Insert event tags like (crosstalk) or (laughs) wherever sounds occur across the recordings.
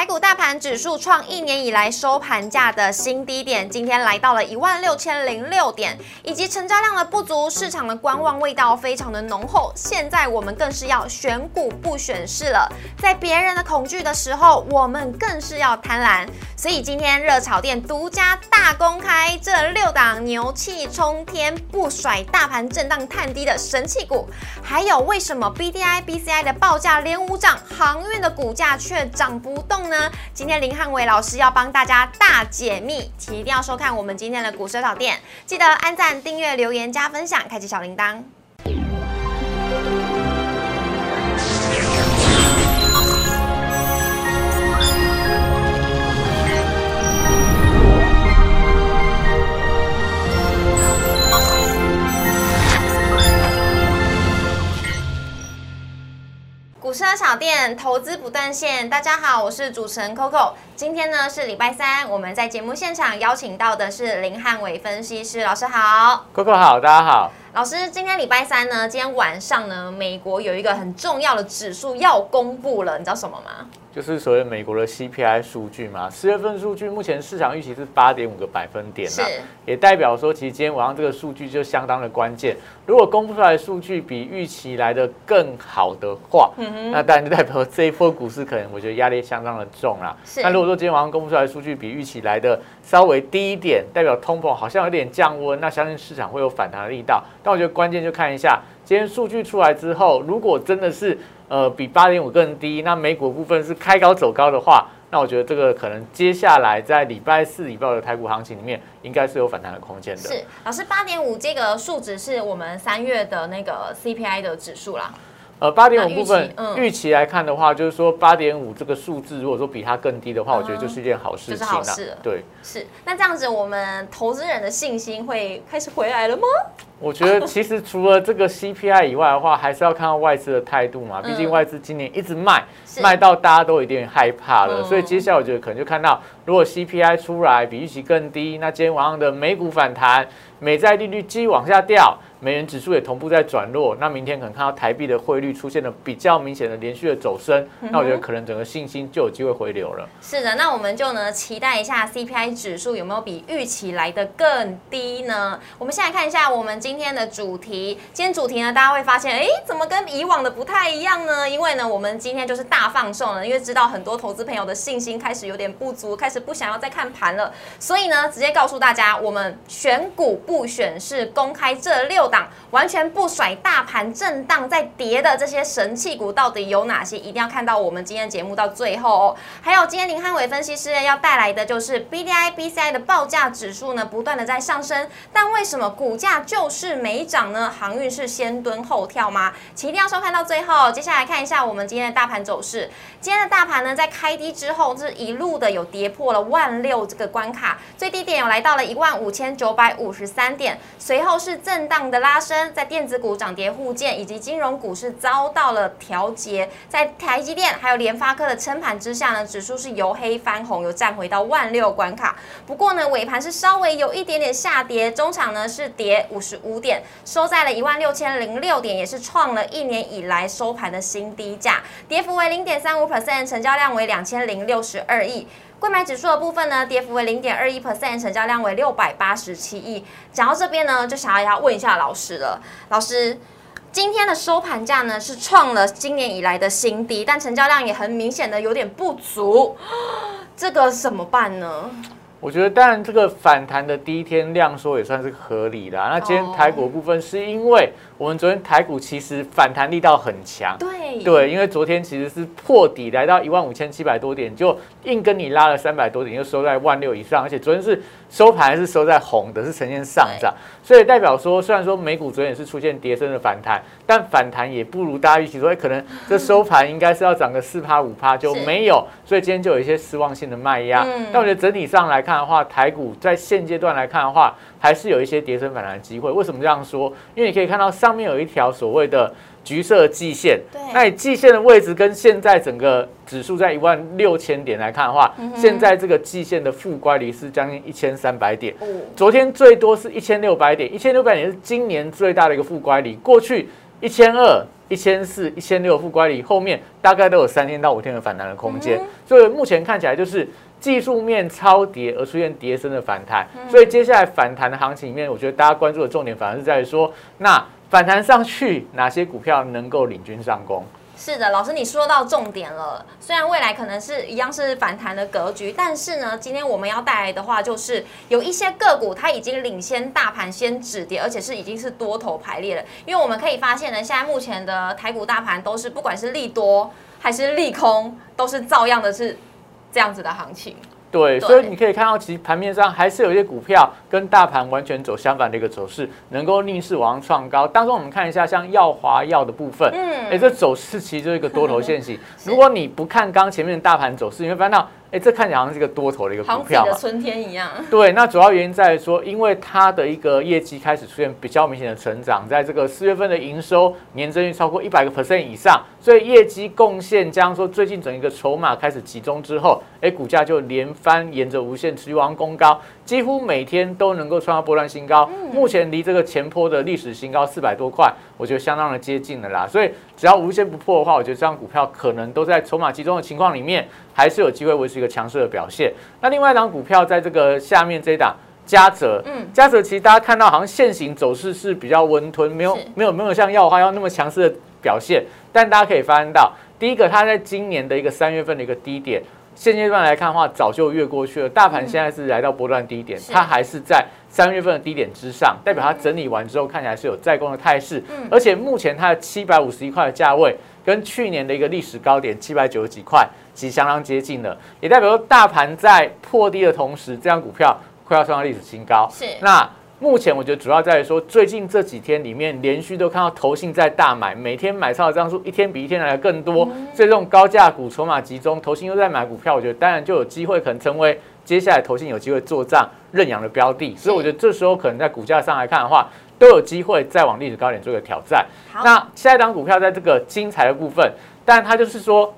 台股大盘指数创一年以来收盘价的新低点，今天来到了一万六千零六点，以及成交量的不足，市场的观望味道非常的浓厚。现在我们更是要选股不选市了，在别人的恐惧的时候，我们更是要贪婪。所以今天热炒店独家大公开这六档牛气冲天、不甩大盘震荡探低的神器股，还有为什么 B D I B C I 的报价连五涨，航运的股价却涨不动呢？今天林汉伟老师要帮大家大解密，请一定要收看我们今天的股市老店，记得按赞、订阅、留言、加分享，开启小铃铛。股市小店投资不断线，大家好，我是主持人 Coco。今天呢是礼拜三，我们在节目现场邀请到的是林汉伟分析师老师好，Coco 好，大家好。老师，今天礼拜三呢，今天晚上呢，美国有一个很重要的指数要公布了，你知道什么吗？就是所谓美国的 CPI 数据嘛，四月份数据目前市场预期是八点五个百分点啦，也代表说其实今天晚上这个数据就相当的关键。如果公布出来的数据比预期来的更好的话，那当然就代表这一波股市可能我觉得压力相当的重啦。是。那如果说今天晚上公布出来的数据比预期来的稍微低一点，代表通膨好像有点降温，那相信市场会有反弹的力道。但我觉得关键就看一下今天数据出来之后，如果真的是。呃，比八点五更低。那美股部分是开高走高的话，那我觉得这个可能接下来在礼拜四、礼拜五的台股行情里面，应该是有反弹的空间的。是，老师，八点五这个数值是我们三月的那个 CPI 的指数啦。呃，八点五部分预期来看的话，就是说八点五这个数字，如果说比它更低的话，我觉得就是一件好事情了。对，是。那这样子，我们投资人的信心会开始回来了吗？我觉得其实除了这个 CPI 以外的话，还是要看到外资的态度嘛。毕竟外资今年一直卖，卖到大家都有点害怕了。所以接下来我觉得可能就看到，如果 CPI 出来比预期更低，那今天晚上的美股反弹，美债利率继续往下掉。美元指数也同步在转弱，那明天可能看到台币的汇率出现了比较明显的连续的走升，那我觉得可能整个信心就有机会回流了。是的，那我们就呢期待一下 CPI 指数有没有比预期来的更低呢？我们先来看一下我们今天的主题，今天主题呢大家会发现，哎，怎么跟以往的不太一样呢？因为呢我们今天就是大放送了，因为知道很多投资朋友的信心开始有点不足，开始不想要再看盘了，所以呢直接告诉大家，我们选股不选市，公开这六。档完全不甩大盘震荡在跌的这些神器股到底有哪些？一定要看到我们今天节目到最后哦。还有今天林汉伟分析师要带来的就是 B D I B C I 的报价指数呢，不断的在上升，但为什么股价就是没涨呢？航运是先蹲后跳吗？请一定要收看到最后。接下来看一下我们今天的大盘走势。今天的大盘呢，在开低之后，是一路的有跌破了万六这个关卡，最低点有来到了一万五千九百五十三点，随后是震荡的。拉升，在电子股涨跌互见以及金融股是遭到了调节，在台积电还有联发科的撑盘之下呢，指数是由黑翻红，又站回到万六关卡。不过呢，尾盘是稍微有一点点下跌，中场呢是跌五十五点，收在了一万六千零六点，也是创了一年以来收盘的新低价，跌幅为零点三五 percent，成交量为两千零六十二亿。购买指数的部分呢，跌幅为零点二一 percent，成交量为六百八十七亿。讲到这边呢，就想要要问一下老师了。老师，今天的收盘价呢是创了今年以来的新低，但成交量也很明显的有点不足，这个怎么办呢？我觉得，当然这个反弹的第一天量缩也算是合理的。那今天台股部分是因为我们昨天台股其实反弹力道很强，对对，因为昨天其实是破底来到一万五千七百多点，就硬跟你拉了三百多点，又收在万六以上，而且昨天是收盘是收在红的，是呈现上涨，所以代表说，虽然说美股昨天也是出现跌升的反弹，但反弹也不如大家预期，说可能这收盘应该是要涨个四趴五趴就没有，所以今天就有一些失望性的卖压。但我觉得整体上来看。看的话，台股在现阶段来看的话，还是有一些跌升反弹的机会。为什么这样说？因为你可以看到上面有一条所谓的橘色季线，那你季线的位置跟现在整个指数在一万六千点来看的话，现在这个季线的负乖离是将近一千三百点。昨天最多是一千六百点，一千六百点是今年最大的一个负乖离。过去一千二。一千四、一千六负乖离，后面大概都有三天到五天的反弹的空间。所以目前看起来就是技术面超跌而出现跌升的反弹。所以接下来反弹的行情里面，我觉得大家关注的重点反而是在于说，那反弹上去哪些股票能够领军上攻？是的，老师你说到重点了。虽然未来可能是一样是反弹的格局，但是呢，今天我们要带来的话，就是有一些个股它已经领先大盘先止跌，而且是已经是多头排列了。因为我们可以发现呢，现在目前的台股大盘都是不管是利多还是利空，都是照样的是这样子的行情。对，所以你可以看到，其实盘面上还是有一些股票跟大盘完全走相反的一个走势，能够逆势往上创高。当中我们看一下，像耀华药的部分，嗯，哎，这走势其实就是一个多头线型。(laughs) 如果你不看刚前面的大盘走势，你会发现到。哎，这看起来好像是一个多头的一个股票嘛，春天一样。(laughs) 对，那主要原因在于说，因为它的一个业绩开始出现比较明显的成长，在这个四月份的营收年增率超过一百个 percent 以上，所以业绩贡献加上说最近整一个筹码开始集中之后，哎，股价就连番沿着无限持续往上攻高，几乎每天都能够创下波段新高。目前离这个前坡的历史新高四百多块，我觉得相当的接近了啦。所以只要无限不破的话，我觉得这张股票可能都在筹码集中的情况里面。还是有机会维持一个强势的表现。那另外一档股票在这个下面这一档嘉泽，嗯，嘉泽其实大家看到好像现行走势是比较温吞，没有没有没有像耀华要那么强势的表现。但大家可以发现到，第一个它在今年的一个三月份的一个低点，现阶段来看的话，早就越过去了。大盘现在是来到波段低点，它还是在三月份的低点之上，代表它整理完之后看起来是有再攻的态势。嗯，而且目前它的七百五十一块的价位，跟去年的一个历史高点七百九十几块。其实相当接近了，也代表说大盘在破低的同时，这张股票快要创造历史新高。是。那目前我觉得主要在于说，最近这几天里面连续都看到投信在大买，每天买超的张数一天比一天来的更多。所以这种高价股筹码集中，投信又在买股票，我觉得当然就有机会可能成为接下来投信有机会做账认养的标的。所以我觉得这时候可能在股价上来看的话，都有机会再往历史高点做一个挑战。那下一档股票在这个精彩的部分，但它就是说。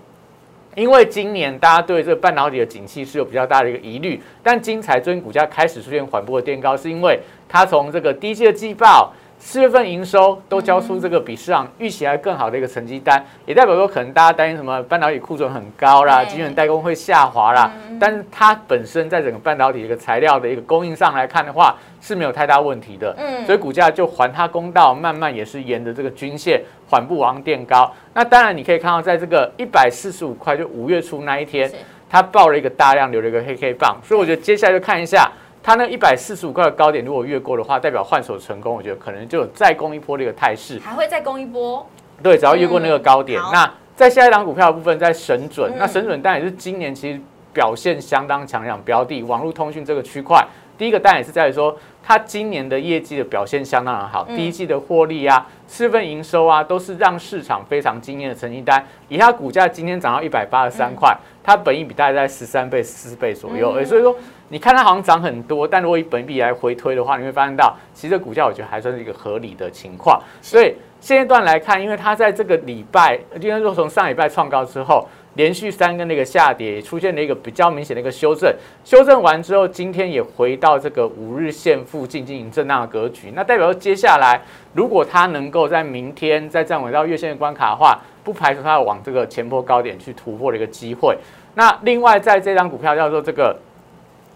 因为今年大家对这个半导体的景气是有比较大的一个疑虑，但金财尊股价开始出现缓步的垫高，是因为它从这个低阶的季报。四月份营收都交出这个比市场预期还更好的一个成绩单，也代表说可能大家担心什么半导体库存很高啦，晶圆代工会下滑啦。但是它本身在整个半导体一个材料的一个供应上来看的话是没有太大问题的。嗯，所以股价就还它公道，慢慢也是沿着这个均线缓步往上垫高。那当然你可以看到，在这个一百四十五块，就五月初那一天，它爆了一个大量，留了一个黑黑棒。所以我觉得接下来就看一下。它那一百四十五块的高点，如果越过的话，代表换手成功，我觉得可能就有再攻一波的一个态势。还会再攻一波？对，只要越过那个高点。那在下一档股票的部分，在神准，那神准当然也是今年其实表现相当强两标的，网络通讯这个区块。第一个当然也是在于说，它今年的业绩的表现相当的好，第一季的获利啊，四份营收啊，都是让市场非常惊艳的成绩单。以它股价今天涨到一百八十三块，它本益比大概在十三倍、四倍左右，所以说。你看它好像涨很多，但如果以本比来回推的话，你会发现到其实股价我觉得还算是一个合理的情况。所以现阶段来看，因为它在这个礼拜，应该说从上礼拜创高之后，连续三根那个下跌，出现了一个比较明显的一个修正。修正完之后，今天也回到这个五日线附近进行震荡的格局。那代表接下来，如果它能够在明天再站稳到月线的关卡的话，不排除它要往这个前波高点去突破的一个机会。那另外在这张股票叫做这个。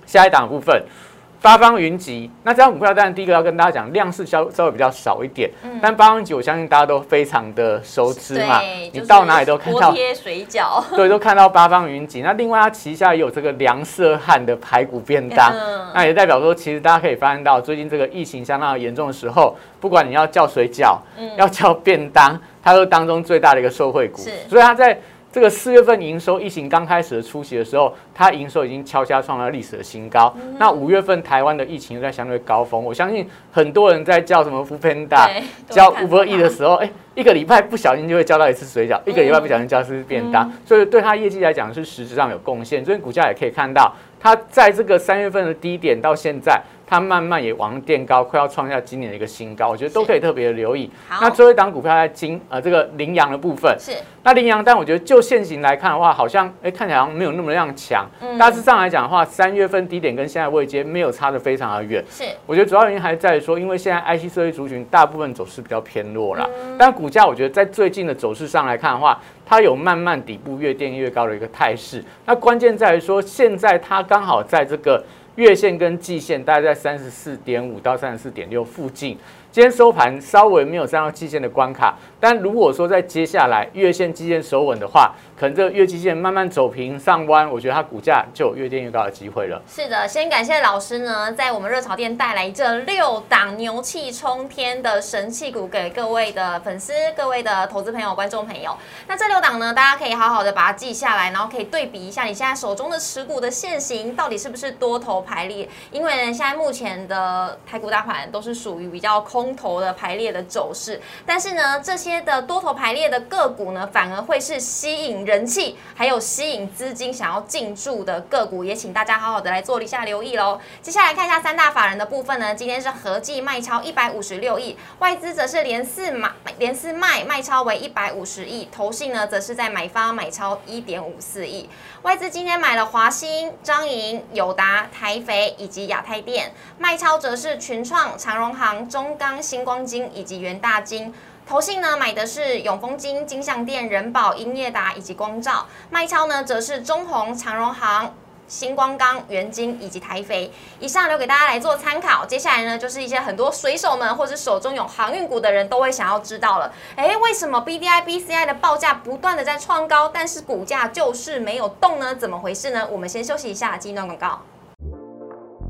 下一档部分，八方云集。那这张股票，当然第一个要跟大家讲，量是稍稍微比较少一点。嗯。但八方云集，我相信大家都非常的熟知嘛。你到哪里都看到。贴水饺。(laughs) (laughs) 对，都看到八方云集。那另外，它旗下也有这个梁色汉的排骨便当。嗯。那也代表说，其实大家可以发现到，最近这个疫情相当严重的时候，不管你要叫水饺，嗯，要叫便当，它都是当中最大的一个受惠股。所以它在。这个四月份营收疫情刚开始的初期的时候，它营收已经悄悄创了历史的新高。那五月份台湾的疫情在相对高峰，我相信很多人在叫什么 f 喷大，叫 Uber E 的时候，哎，一个礼拜不小心就会叫到一次水饺，一个礼拜不小心叫一次便当，所以对它业绩来讲是实质上有贡献。所以股价也可以看到，它在这个三月份的低点到现在。它慢慢也往垫高，快要创下今年的一个新高，我觉得都可以特别留意。那最后一档股票在金呃这个羚羊的部分，是那羚羊，但我觉得就现行来看的话，好像哎看起来好像没有那么样强。大致上来讲的话，三月份低点跟现在位阶没有差的非常的远。是，我觉得主要原因还是在于说，因为现在 IC 设计族群大部分走势比较偏弱了，但股股价我觉得在最近的走势上来看的话，它有慢慢底部越垫越高的一个态势。那关键在于说，现在它刚好在这个月线跟季线大概在三十四点五到三十四点六附近。今天收盘稍微没有站到季线的关卡，但如果说在接下来月线、季线守稳的话，可能这个月季线慢慢走平上弯，我觉得它股价就有越垫越高的机会了。是的，先感谢老师呢，在我们热潮店带来这六档牛气冲天的神器股给各位的粉丝、各位的投资朋友、观众朋友。那这六档呢，大家可以好好的把它记下来，然后可以对比一下你现在手中的持股的现形到底是不是多头排列。因为呢，现在目前的台股大盘都是属于比较空。空头的排列的走势，但是呢，这些的多头排列的个股呢，反而会是吸引人气，还有吸引资金想要进驻的个股，也请大家好好的来做一下留意喽。接下来看一下三大法人的部分呢，今天是合计卖超一百五十六亿，外资则是连四买连四卖，卖超为一百五十亿，投信呢则是在买方买超一点五四亿。外资今天买了华兴、张营、友达、台肥以及亚太电，卖超则是群创、长荣行、中钢。星光金以及元大金，投信呢买的是永丰金、金象店、人保、英业达以及光照，卖超呢则是中红、长荣行、星光钢、元金以及台肥。以上留给大家来做参考。接下来呢就是一些很多水手们或者手中有航运股的人都会想要知道了，哎，为什么 B D I B C I 的报价不断的在创高，但是股价就是没有动呢？怎么回事呢？我们先休息一下，进一段广告。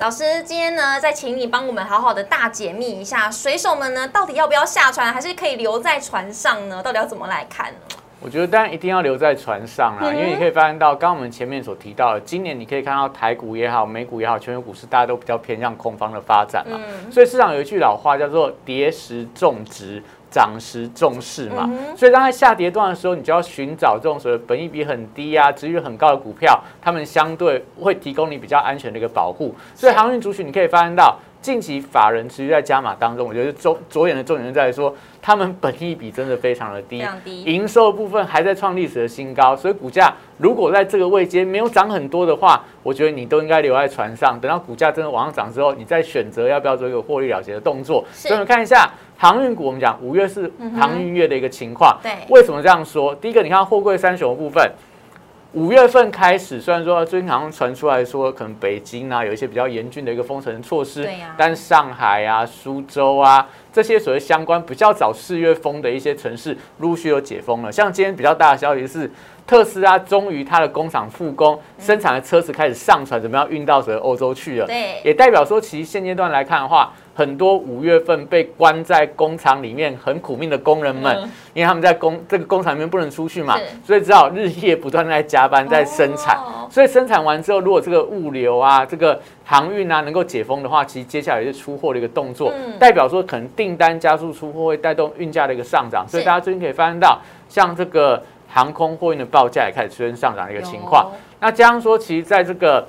老师，今天呢，再请你帮我们好好的大解密一下，水手们呢，到底要不要下船，还是可以留在船上呢？到底要怎么来看呢？我觉得当然一定要留在船上啦，因为你可以发现到，刚刚我们前面所提到的，今年你可以看到台股也好，美股也好，全球股市大家都比较偏向空方的发展嘛。所以市场有一句老话叫做“跌时种植”。涨时重视嘛，所以当在下跌段的时候，你就要寻找这种所谓本益比很低啊、值率很高的股票，他们相对会提供你比较安全的一个保护。所以航运族群，你可以发现到。近期法人持续在加码当中，我觉得重着眼的重点在于说，他们本益比真的非常的低，营收部分还在创历史的新高，所以股价如果在这个位阶没有涨很多的话，我觉得你都应该留在船上，等到股价真的往上涨之后，你再选择要不要做一个获利了结的动作。所以我们看一下航运股，我们讲五月是航运月的一个情况，对，为什么这样说？第一个，你看货柜三雄的部分。五月份开始，虽然说最近好像传出来说，可能北京啊有一些比较严峻的一个封城措施，但上海啊、苏州啊这些所谓相关比较早四月封的一些城市，陆续有解封了。像今天比较大的消息是，特斯拉终于它的工厂复工，生产的车子开始上船，怎么样运到所谓欧洲去了？对，也代表说，其实现阶段来看的话。很多五月份被关在工厂里面很苦命的工人们，因为他们在工这个工厂里面不能出去嘛，所以只好日夜不断在加班在生产。所以生产完之后，如果这个物流啊、这个航运啊能够解封的话，其实接下来是出货的一个动作，代表说可能订单加速出货会带动运价的一个上涨。所以大家最近可以发现到，像这个航空货运的报价也开始出现上涨的一个情况。那加上说，其实在这个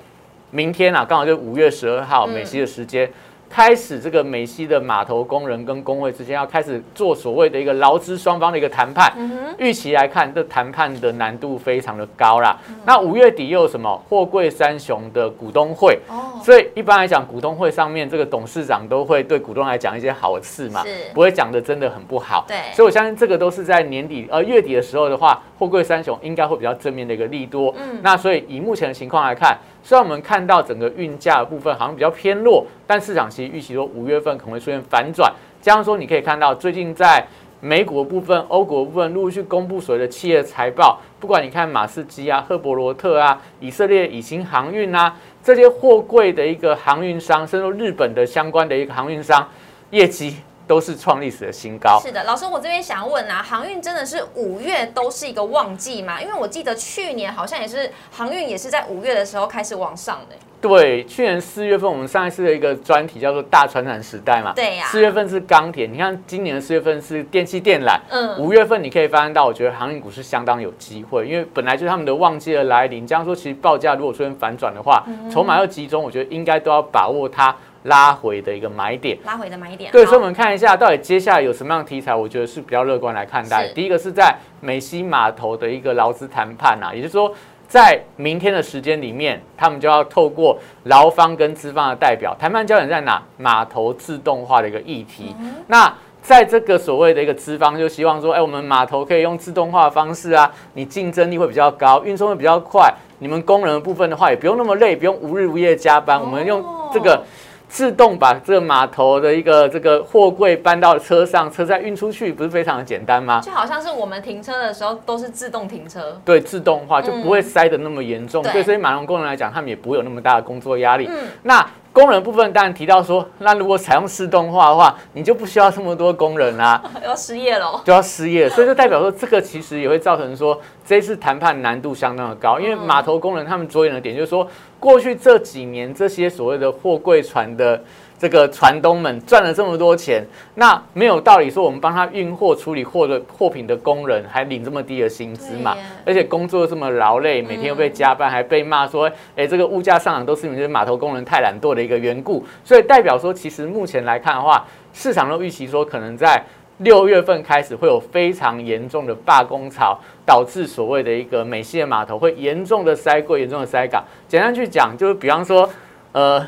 明天啊，刚好就五月十二号美西的时间。开始，这个美西的码头工人跟工会之间要开始做所谓的一个劳资双方的一个谈判。预期来看，这谈判的难度非常的高啦。那五月底又有什么货柜三雄的股东会？哦，所以一般来讲，股东会上面这个董事长都会对股东来讲一些好事嘛，不会讲的真的很不好。对，所以我相信这个都是在年底呃月底的时候的话，货柜三雄应该会比较正面的一个利多。嗯，那所以以目前的情况来看。虽然我们看到整个运价的部分好像比较偏弱，但市场其实预期说五月份可能会出现反转。加上说，你可以看到最近在美股部分、欧股部分陆续公布所谓的企业财报，不管你看马士基啊、赫伯罗特啊、以色列以行航运啊这些货柜的一个航运商，甚至日本的相关的一个航运商业绩都是创历史的新高。是的，老师，我这边想要问啊，航运真的是五月都是一个旺季吗？因为我记得去年好像也是航运也是在五月的时候开始往上的。对，去年四月份我们上一次的一个专题叫做大船产时代嘛，对呀四月份是钢铁，你看今年的四月份是电气电缆，嗯五月份你可以发现到，我觉得航运股是相当有机会，因为本来就是他们的旺季的来临，这样说其实报价如果出现反转的话，嗯筹码要集中，我觉得应该都要把握它拉回的一个买点。拉回的买点。对，所以我们看一下到底接下来有什么样的题材，我觉得是比较乐观来看待。第一个是在美西码头的一个劳资谈判啊，也就是说。在明天的时间里面，他们就要透过劳方跟资方的代表谈判焦点在哪？码头自动化的一个议题。那在这个所谓的一个资方就希望说，哎，我们码头可以用自动化的方式啊，你竞争力会比较高，运送会比较快，你们工人的部分的话也不用那么累，不用无日无夜加班，我们用这个。自动把这个码头的一个这个货柜搬到车上，车再运出去，不是非常的简单吗？就好像是我们停车的时候都是自动停车。对，自动化就不会塞得那么严重。对对，所以码农工人来讲，他们也不会有那么大的工作压力。嗯那工人部分当然提到说，那如果采用自动化的话，你就不需要这么多工人啦、(laughs) 要失业了。就要失业，所以就代表说这个其实也会造成说这次谈判难度相当的高，因为码头工人他们着眼的点就是说，过去这几年这些所谓的货柜船的。这个船东们赚了这么多钱，那没有道理说我们帮他运货、处理货的货品的工人还领这么低的薪资嘛？而且工作又这么劳累，每天又被加班，还被骂说，哎，这个物价上涨都是你们这些码头工人太懒惰的一个缘故。所以代表说，其实目前来看的话，市场都预期说可能在六月份开始会有非常严重的罢工潮，导致所谓的一个美西的码头会严重的塞柜、严重的塞港。简单去讲，就是比方说，呃。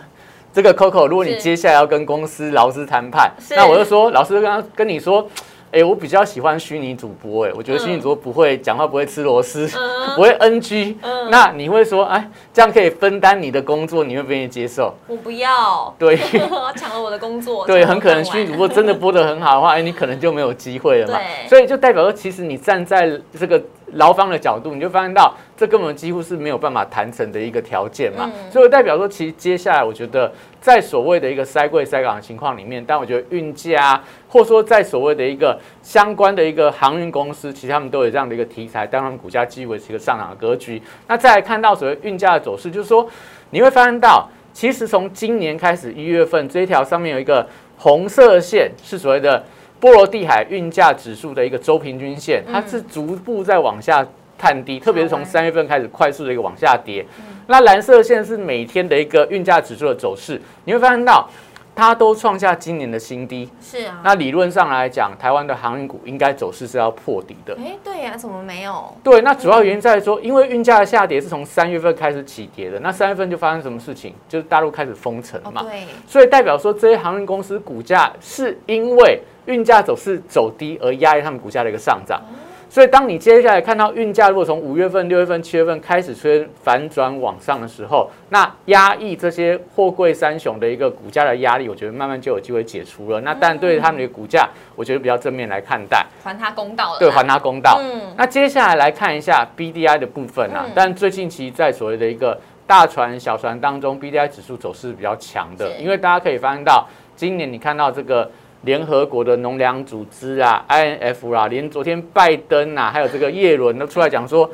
这个 Coco，如果你接下来要跟公司劳资谈判，那我就说，老师刚跟他跟你说，哎、我比较喜欢虚拟主播，哎，我觉得虚拟主播不会讲话，不会吃螺丝，嗯 (laughs) 不会 NG，、嗯那你会说，哎，这样可以分担你的工作，你会不愿意接受？我不要，对。(laughs) 抢了我的工作。对，很可能虚拟主播真的播的很好的话，哎，你可能就没有机会了嘛。所以就代表说，其实你站在这个劳方的角度，你就发现到这根本几乎是没有办法谈成的一个条件嘛。嗯所以代表说，其实接下来我觉得，在所谓的一个塞柜塞港的情况里面，但我觉得运价，或者说在所谓的一个相关的一个航运公司，其实他们都有这样的一个题材，当他们股价继续维持一个上涨的格局。那再来看到所谓运价的走势，就是说你会发现到，其实从今年开始一月份这一条上面有一个红色线，是所谓的波罗的海运价指数的一个周平均线，它是逐步在往下探低，特别是从三月份开始快速的一个往下跌。那蓝色线是每天的一个运价指数的走势，你会发现到它都创下今年的新低。是啊。那理论上来讲，台湾的航运股应该走势是要破底的。哎，对呀，怎么没有？对，那主要原因在于说，因为运价的下跌是从三月份开始起跌的，那三月份就发生什么事情？就是大陆开始封城嘛，哦对，所以代表说这些航运公司股价是因为运价走势走低而压抑他们股价的一个上涨。所以当你接下来看到运价如果从五月份、六月份、七月份开始出现反转往上的时候，那压抑这些货柜三雄的一个股价的压力，我觉得慢慢就有机会解除了。那但对他们的股价，我觉得比较正面来看待。还他公道了啦。对，还他公道。嗯那接下来来看一下 BDI 的部分啊，嗯但最近其实在所谓的一个大船、小船当中，BDI 指数走势比较强的，因为大家可以发现到，今年你看到这个。联合国的农粮组织啊，INF 啊，连昨天拜登啊，还有这个耶伦都出来讲说，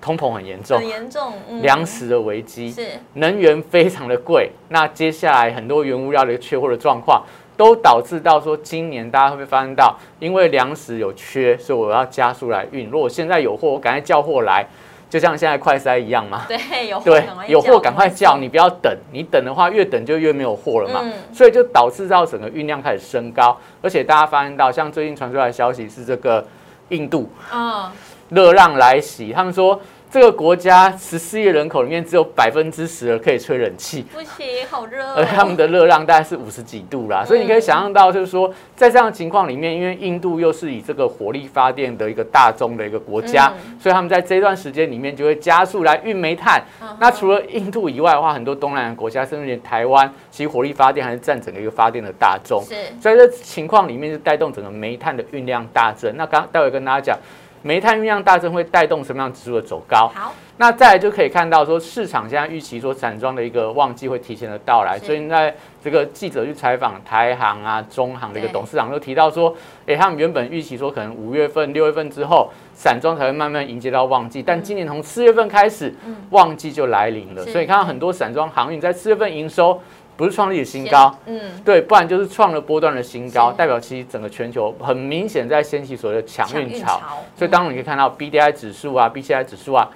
通膨很严重很，严重，嗯粮食的危机，是能源非常的贵，那接下来很多原物料的缺货的状况，都导致到说今年大家会不会发现到，因为粮食有缺，所以我要加速来运。如果现在有货，我赶快叫货来，就像现在快塞一样嘛。对，有货对赶快，有货赶快叫，你不要等，你等的话越等就越没有货了嘛，嗯。所以就导致到整个运量开始升高，而且大家发现到，像最近传出来的消息是这个印度错啊，热浪来袭，他们说这个国家十四亿人口里面只有百分之十的可以吹冷气，不行，好热哦。而他们的热浪大概是五十几度啦，所以你可以想象到，就是说，在这样的情况里面，因为印度又是以这个火力发电的一个大宗的一个国家，嗯所以他们在这段时间里面就会加速来运煤炭。那除了印度以外的话，很多东南亚国家，甚至连台湾，其实火力发电还是占整个一个发电的大宗。是在这情况里面，是带动整个煤炭的运量大增。那刚待会跟大家讲，煤炭运量大增会带动什么样指数的走高？好，那再来就可以看到说，市场现在预期说散装的一个旺季会提前的到来，所以在这个记者去采访台航啊、中航的一个董事长都提到说，诶，他们原本预期说可能五月份、六月份之后散装才会慢慢迎接到旺季，但今年从四月份开始，旺季就来临了，所以看到很多散装航运在四月份营收不是创历史新高。嗯，对，不然就是创了波段的新高，代表其实整个全球很明显在掀起所谓的抢运潮。所以当然你可以看到 B D I 指数啊、B C I 指数啊，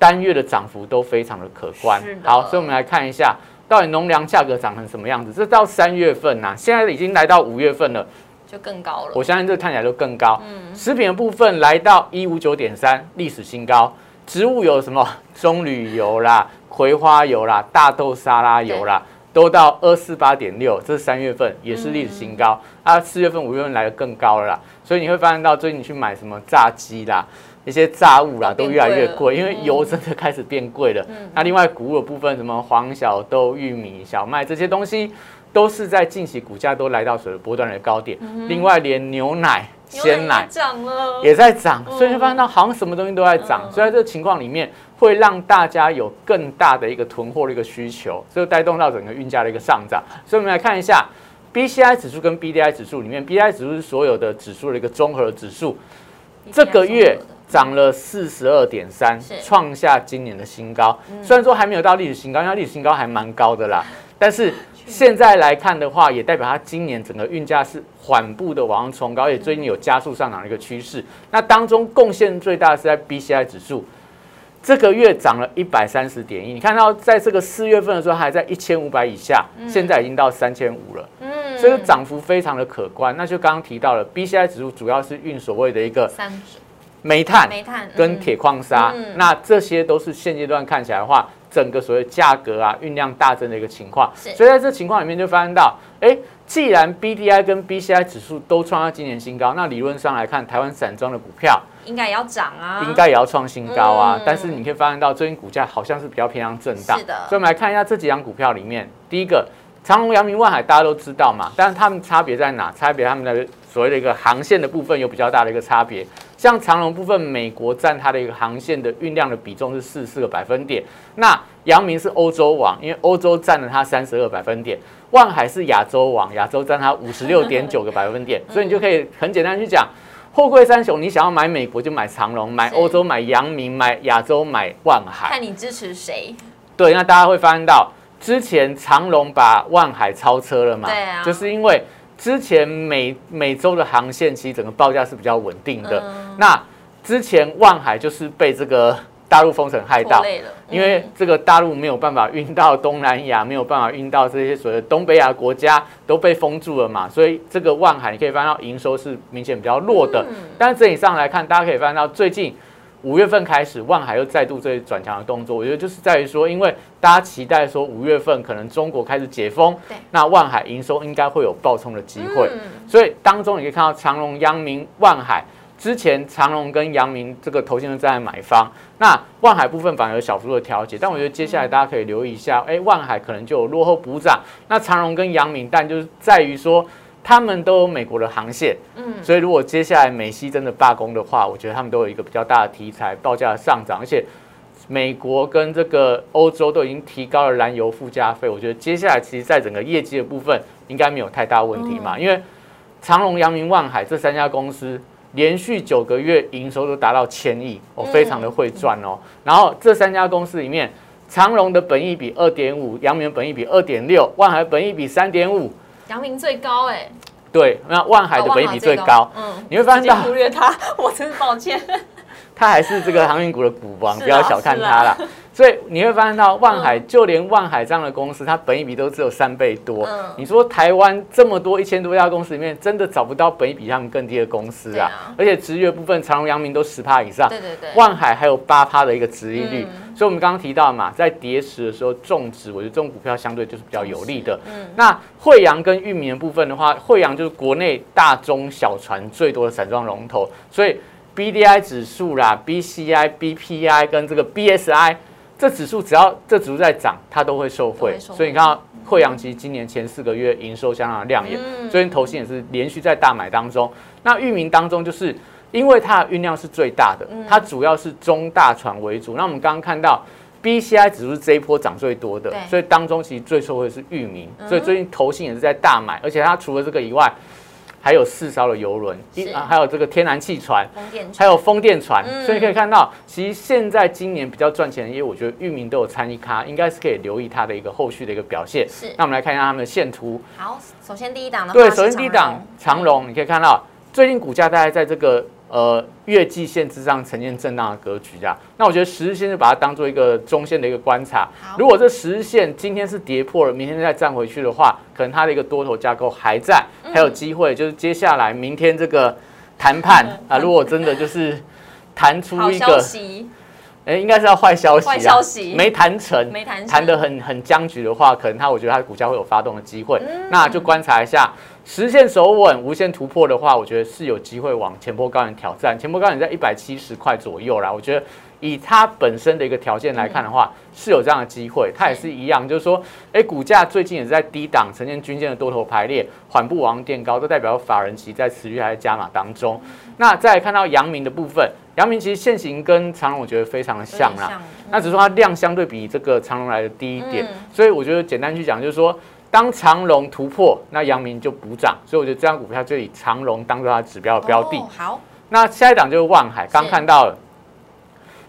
单月的涨幅都非常的可观好，所以我们来看一下到底农粮价格涨成什么样子。这到三月份呐、现在已经来到五月份了，就更高了。我相信这个看起来就更高。嗯食品的部分来到一五九点三，历史新高。植物有什么 (laughs) 棕榈油啦、葵花油啦、大豆沙拉油啦，都到二四八点六，这是三月份也是历史新高。啊，四月份、五月份来的更高了啦。所以你会发现到最近你去买什么炸鸡啦。一些炸物啦都越来越贵，因为嗯油真的开始变贵了。嗯那另外谷物的部分，什么黄小豆、玉米、小麦这些东西，都是在近期股价都来到所谓波段的高点。另外连牛奶、鲜奶也涨了，也在涨，嗯所以就发现到好像什么东西都在涨，嗯所以在这个情况里面，会让大家有更大的一个囤货的一个需求，所以带动到整个运价的一个上涨。所以我们来看一下 BCI 指数跟 BDI 指数里面，BDI 指数是所有的指数的一个综合指数，这个月涨了四十二点三，创下今年的新高。虽然说还没有到历史新高，因为历史新高还蛮高的啦，但是现在来看的话，也代表它今年整个运价是缓步的往上冲高，也最近有加速上涨的一个趋势。那当中贡献最大的是在 BCI 指数。这个月涨了一百三十点一，你看到在这个四月份的时候还在一千五百以下，现在已经到三千五了，嗯。所以涨幅非常的可观。那就刚刚提到了 BCI 指数主要是运所谓的一个三煤炭，煤炭跟铁矿砂，嗯。那这些都是现阶段看起来的话，整个所谓价格啊运量大增的一个情况。所以在这情况里面就发现到，哎，既然 BDI 跟 BCI 指数都创下今年新高，那理论上来看，台湾散装的股票应该也要涨啊，应该也要创新高啊。嗯但是你可以发现到，最近股价好像是比较偏向震荡。是的所以我们来看一下这几张股票里面，第一个长隆、阳明、万海，大家都知道嘛，但是它们差别在哪？差别他们的所谓的一个航线的部分有比较大的一个差别。像长隆部分，美国占它的一个航线的运量的比重是四十四个百分点，那阳明是欧洲网，因为欧洲占了它三十二百分点，万海是亚洲网，亚洲占它五十六点九个 (laughs) 百分点，所以你就可以很简单去讲。货柜三雄，你想要买美国就买长隆，买欧洲买阳明，买亚洲买万海。看你支持谁，对，那大家会发现到，之前长隆把万海超车了嘛？对啊就是因为之前每每周的航线其实整个报价是比较稳定的。嗯那之前万海就是被这个大陆封城害到，因为嗯这个大陆没有办法运到东南亚，没有办法运到这些所谓的东北亚国家都被封住了嘛，所以这个万海你可以翻到营收是明显比较弱的。嗯但是整体上来看，大家可以翻到最近五月份开始，万海又再度这转强的动作，我觉得就是在于说，因为大家期待说五月份可能中国开始解封，那万海营收应该会有爆冲的机会。嗯所以当中你可以看到长隆、阳明、万海。之前长隆跟阳明这个投信都在买方，那万海部分反而有小幅度的调节，但我觉得接下来大家可以留意一下，哎，万海可能就有落后补涨，那长隆跟阳明，但就是在于说他们都有美国的航线，嗯，所以如果接下来美西真的罢工的话，我觉得他们都有一个比较大的题材，报价的上涨，而且美国跟这个欧洲都已经提高了燃油附加费，我觉得接下来其实在整个业绩的部分应该没有太大问题嘛，因为长隆、阳明、万海这三家公司。连续九个月营收都达到千亿，哦，非常的会赚哦。然后这三家公司里面，长隆的本益比二点五，阳明本益比二点六，万海本益比三点五。阳明最高哎，对，那万海的本益比最高，嗯，你会发现到忽略它，我真是抱歉，(laughs) 它还是这个航运股的股王，(laughs) 不要小看它啦。(laughs) 所以你会发现到万海，就连万海这样的公司，它本益比都只有三倍多。嗯你说台湾这么多一千多家公司里面，真的找不到本益比他们更低的公司啊！而且职业部分，长荣、阳明都十趴以上，对对对，万海还有八趴的一个值利率。嗯所以我们刚刚提到嘛，在跌时的时候，种植，我觉得这种股票相对就是比较有利的。嗯，那惠阳跟裕民的部分的话，惠阳就是国内大中小船最多的散装龙头，所以 BDI 指数啦、BCI、BPI 跟这个 BSI 这指数只要这指数在涨，它都会受惠。所以你看到惠阳其实今年前四个月营收相当的亮眼，嗯最近投信也是连续在大买当中。那裕民当中就是因为它的运量是最大的，它主要是中大船为主。那我们刚刚看到 B C I 指数这一波涨最多的，所以当中其实最受惠的是域名，所以最近投信也是在大买，而且它除了这个以外，还有四艘的游轮，一啊还有这个天然气船。还有风电船，嗯。所以可以看到，其实现在今年比较赚钱的业务，我觉得域名都有参与咖，应该是可以留意它的一个后续的一个表现。是。那我们来看一下他们的线图，好，首先第一档的话对，首先第一档长荣，你可以看到最近股价大概在这个呃月季线之上呈现震荡的格局啊。那我觉得十日线就把它当做一个中线的一个观察。如果这十日线今天是跌破了，明天再站回去的话，可能它的一个多头架构还在，还有机会。就是接下来明天这个谈判啊，如果真的就是谈出一个，息，哎，应该是要坏消息啊，坏消息没谈成，没谈成谈得很很僵局的话，可能它我觉得它的股价会有发动的机会，嗯那就观察一下。实现守稳，无限突破的话，我觉得是有机会往前波高点挑战。前波高点在一百七十块左右啦，我觉得以它本身的一个条件来看的话，是有这样的机会。它也是一样，就是说，哎，股价最近也是在低档呈现均线的多头排列，缓步往上垫高，都代表法人期在持续还在加码当中。那再来看到阳明的部分，阳明其实现行跟长荣我觉得非常的像啦，那只是说它量相对比这个长荣来的低一点，嗯所以我觉得简单去讲就是说，当长荣突破，那阳明就补涨，所以我觉得这张股票就以长荣当做它指标的标的。哦好，那下一档就是万海，刚看到了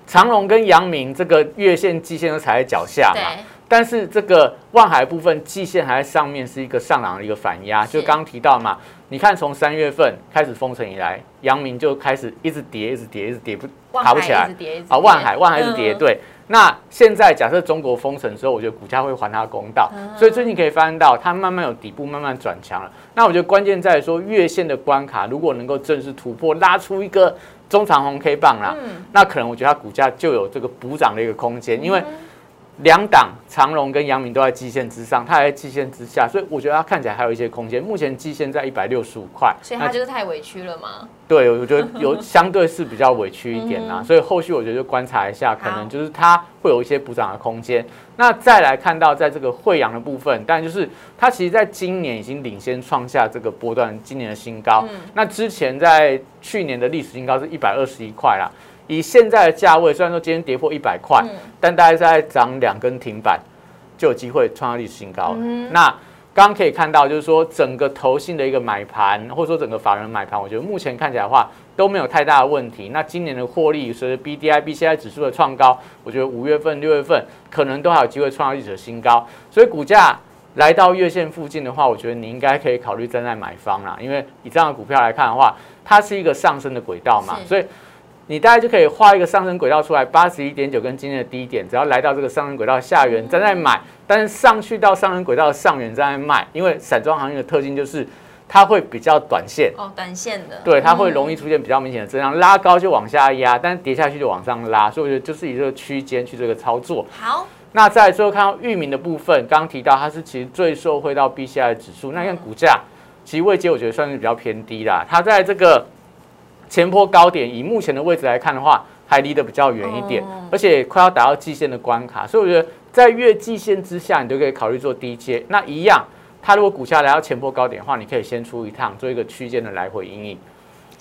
长荣跟阳明这个月线、季线都踩在脚下嘛，但是这个万海部分季线还在上面，是一个上涨的一个反压。就刚刚提到嘛，你看从三月份开始封城以来，阳明就开始一直跌，一直跌，一直跌，不爬不起来。啊。万海，万海一直跌，嗯对。那现在假设中国封城之后，我觉得股价会还它公道，嗯。所以最近可以发现到它慢慢有底部慢慢转强了。那我觉得关键在于说月线的关卡，如果能够正式突破，拉出一个中长红 K 棒啦，嗯。那可能我觉得它股价就有这个补涨的一个空间，因为两档长荣跟阳明都在季线之上，它还在季线之下，所以我觉得它看起来还有一些空间。目前季线在一百六十五块，所以它就是太委屈了嘛。对，我觉得有 (laughs) 相对是比较委屈一点啦，嗯所以后续我觉得就观察一下，可能就是它会有一些补涨的空间。那再来看到在这个惠阳的部分，但就是它其实在今年已经领先创下这个波段今年的新高。嗯那之前在去年的历史新高是一百二十一块啦，以现在的价位，虽然说今天跌破一百块，嗯但大概在涨两根停板，就有机会创造历史新高那刚刚可以看到，就是说整个投信的一个买盘，或者说整个法人买盘，我觉得目前看起来的话都没有太大的问题。那今年的获利随着 BDI、BCI 指数的创高，我觉得五月份、六月份可能都还有机会创造历史的新高。所以股价来到月线附近的话，我觉得你应该可以考虑站在买方啦，因为以这样的股票来看的话，它是一个上升的轨道嘛，所以。你大概就可以画一个上升轨道出来，八十一点九跟今天的低点，只要来到这个上升轨道下缘，站在买，但是上去到上升轨道的上缘站在卖，因为散装行业的特性就是它会比较短线，哦，短线的，对，它会容易易出现比较明显的震荡，拉高就往下压，但是跌下去就往上拉，所以我觉得就是以这个区间去这个操作。好，那再来最后看到域名的部分，刚刚提到它是其实最受惠到 BCI 的指数，那你看股价其实位阶我觉得算是比较偏低啦，它在这个前坡高点以目前的位置来看的话，还离得比较远一点，哦而且快要达到季线的关卡，所以我觉得在月季线之下，你就可以考虑做低阶。那一样，它如果股价来到前坡高点的话，你可以先出一趟，做一个区间的来回阴影。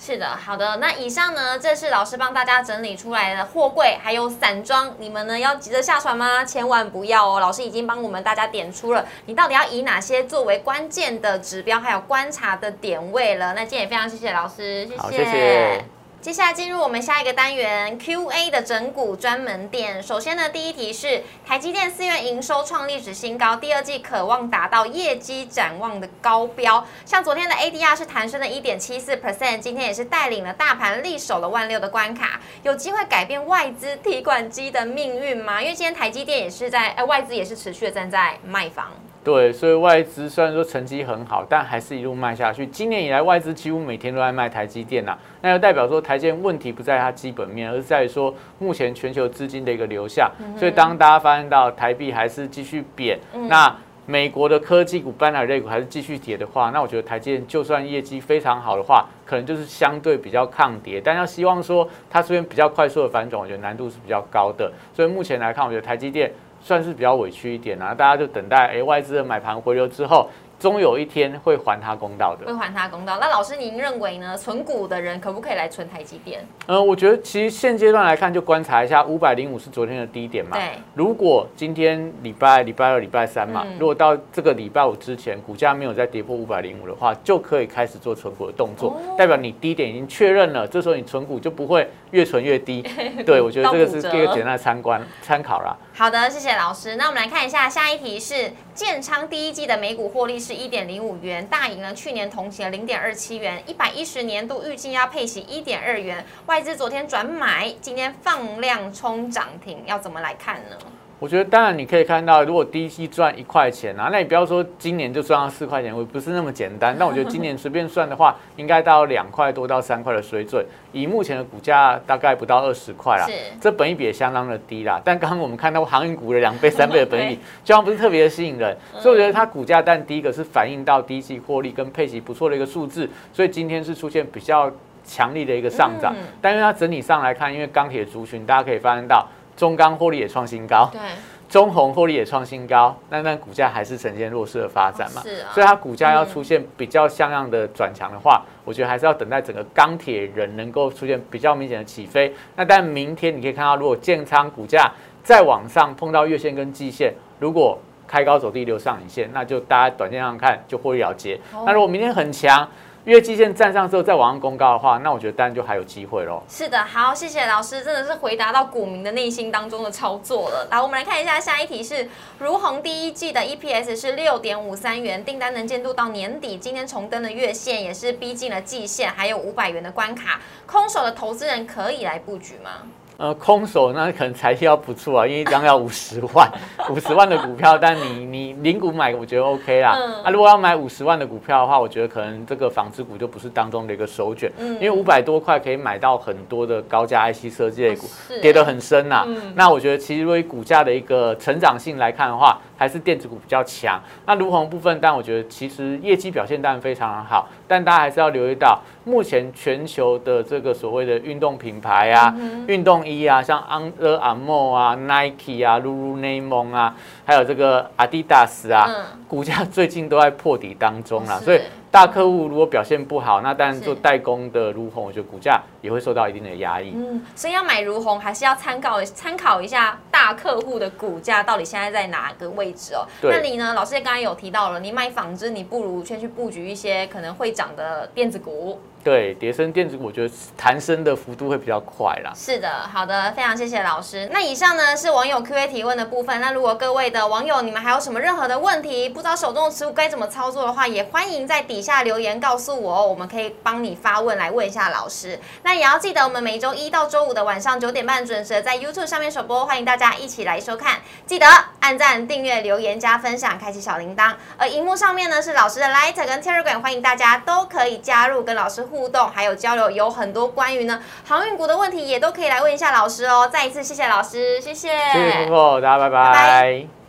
是的，好的。那以上呢，这是老师帮大家整理出来的货柜，还有散装，你们呢要急着下船吗？千万不要哦！老师已经帮我们大家点出了，你到底要以哪些作为关键的指标，还有观察的点位了。那今天也非常谢谢老师，谢，谢。接下来进入我们下一个单元 Q&A 的整股专门店。首先呢，第一题是台积电四月营收创历史新高，第二季渴望达到业绩展望的高标。像昨天的 ADR 是弹升了一点七四 percent，今天也是带领了大盘力守了万六的关卡，有机会改变外资提款机的命运吗？因为今天台积电也是在，呃，外资也是持续的站在卖房。对，所以外资虽然说成绩很好，但还是一路卖下去。今年以来，外资几乎每天都在卖台积电呐、那就代表说台积电问题不在它基本面，而是在于说目前全球资金的一个流向。所以当大家发现到台币还是继续贬，那美国的科技股、半导体类股还是继续跌的话，那我觉得台积电就算业绩非常好的话，可能就是相对比较抗跌。但要希望说它这边比较快速的反转，我觉得难度是比较高的。所以目前来看，我觉得台积电算是比较委屈一点啊，大家就等待哎外资的买盘回流之后，终有一天会还他公道的。会还他公道。那老师您认为呢？存股的人可不可以来存台积电？嗯，我觉得其实现阶段来看，就观察一下五百零五是昨天的低点嘛。对。如果今天礼拜礼拜二、礼拜三嘛，如果到这个礼拜五之前股价没有再跌破五百零五的话，就可以开始做存股的动作，代表你低点已经确认了，这时候你存股就不会越存越低。(laughs) 对，我觉得这个是一个简单的参观参考啦。好的，谢谢老师。那我们来看一下下一题是建昌第一季的每股获利是一点零五元，大赢了去年同期的零点二七元。一百一十年度预计要配息一点二元，外资昨天转买，今天放量冲涨停，要怎么来看呢？我觉得当然你可以看到，如果第一季赚一块钱啊，那你不要说今年就赚到四块钱，我不是那么简单。但我觉得今年随便算的话，应该到两块多到三块的水准。以目前的股价，大概不到二十块啦，这本益比也相当的低啦。但刚刚我们看到航运股的两倍、三倍的本益比，这样不是特别的吸引人。所以我觉得它股价，但第一个是反映到第一季获利跟配息不错的一个数字，所以今天是出现比较强力的一个上涨。但因为它整体上来看，因为钢铁族群，大家可以发现到。中钢获利也创新高，对，中红获利也创新高，那那股价还是呈现弱势的发展嘛？是啊，所以它股价要出现比较像样的转强的话，我觉得还是要等待整个钢铁人能够出现比较明显的起飞。那但明天你可以看到，如果建仓股价再往上碰到月线跟季线，如果开高走低留上影线，那就大家短线上看就获利了结。那如果明天很强。月季线站上之后再往上公告的话，那我觉得当然就还有机会喽。是的，好，谢谢老师，真的是回答到股民的内心当中的操作了。来，我们来看一下下一题是：如虹第一季的 EPS 是六点五三元，订单能见度到年底，今天重登的月线，也是逼近了季线，还有五百元的关卡，空手的投资人可以来布局吗？呃，空手那可能财气要不错啊，因为一张要五十万，(laughs) 五十万的股票，但你你零股买，我觉得 OK 啦。啊，如果要买五十万的股票的话，我觉得可能这个纺织股就不是当中的一个首选，因为五百多块可以买到很多的高价 IC 设计类股，跌得很深呐。那我觉得其实对于股价的一个成长性来看的话，还是电子股比较强。那如虹部分，但我觉得其实业绩表现当然非常好，但大家还是要留意到。目前全球的这个所谓的运动品牌啊，运动衣啊，像 Under Armour 啊、Nike 啊、Lululemon 啊，还有这个 Adidas 啊，股价最近都在破底当中啦，所以。大客户如果表现不好，那当然做代工的如虹，我觉得股价也会受到一定的压抑。嗯，所以要买如虹，还是要参考参考一下大客户的股价到底现在在哪个位置哦。那你呢？老师刚才有提到了，你买纺织，你不如先去布局一些可能会涨的电子股。对，叠升电子股，我觉得弹升的幅度会比较快啦。是的，好的，非常谢谢老师。那以上呢是网友 Q A 提问的部分。那如果各位的网友你们还有什么任何的问题，不知道手中的持股该怎么操作的话，也欢迎在底下留言告诉我，我们可以帮你发问来问一下老师。那也要记得我们每周一到周五的晚上九点半准时在 YouTube 上面首播，欢迎大家一起来收看。记得按赞、订阅、留言、加分享、开启小铃铛。而荧幕上面呢是老师的 Light 跟 Telegram，欢迎大家都可以加入跟老师。互动还有交流，有很多关于呢航运股的问题，也都可以来问一下老师哦。再一次谢谢老师，谢谢，谢谢大家拜拜。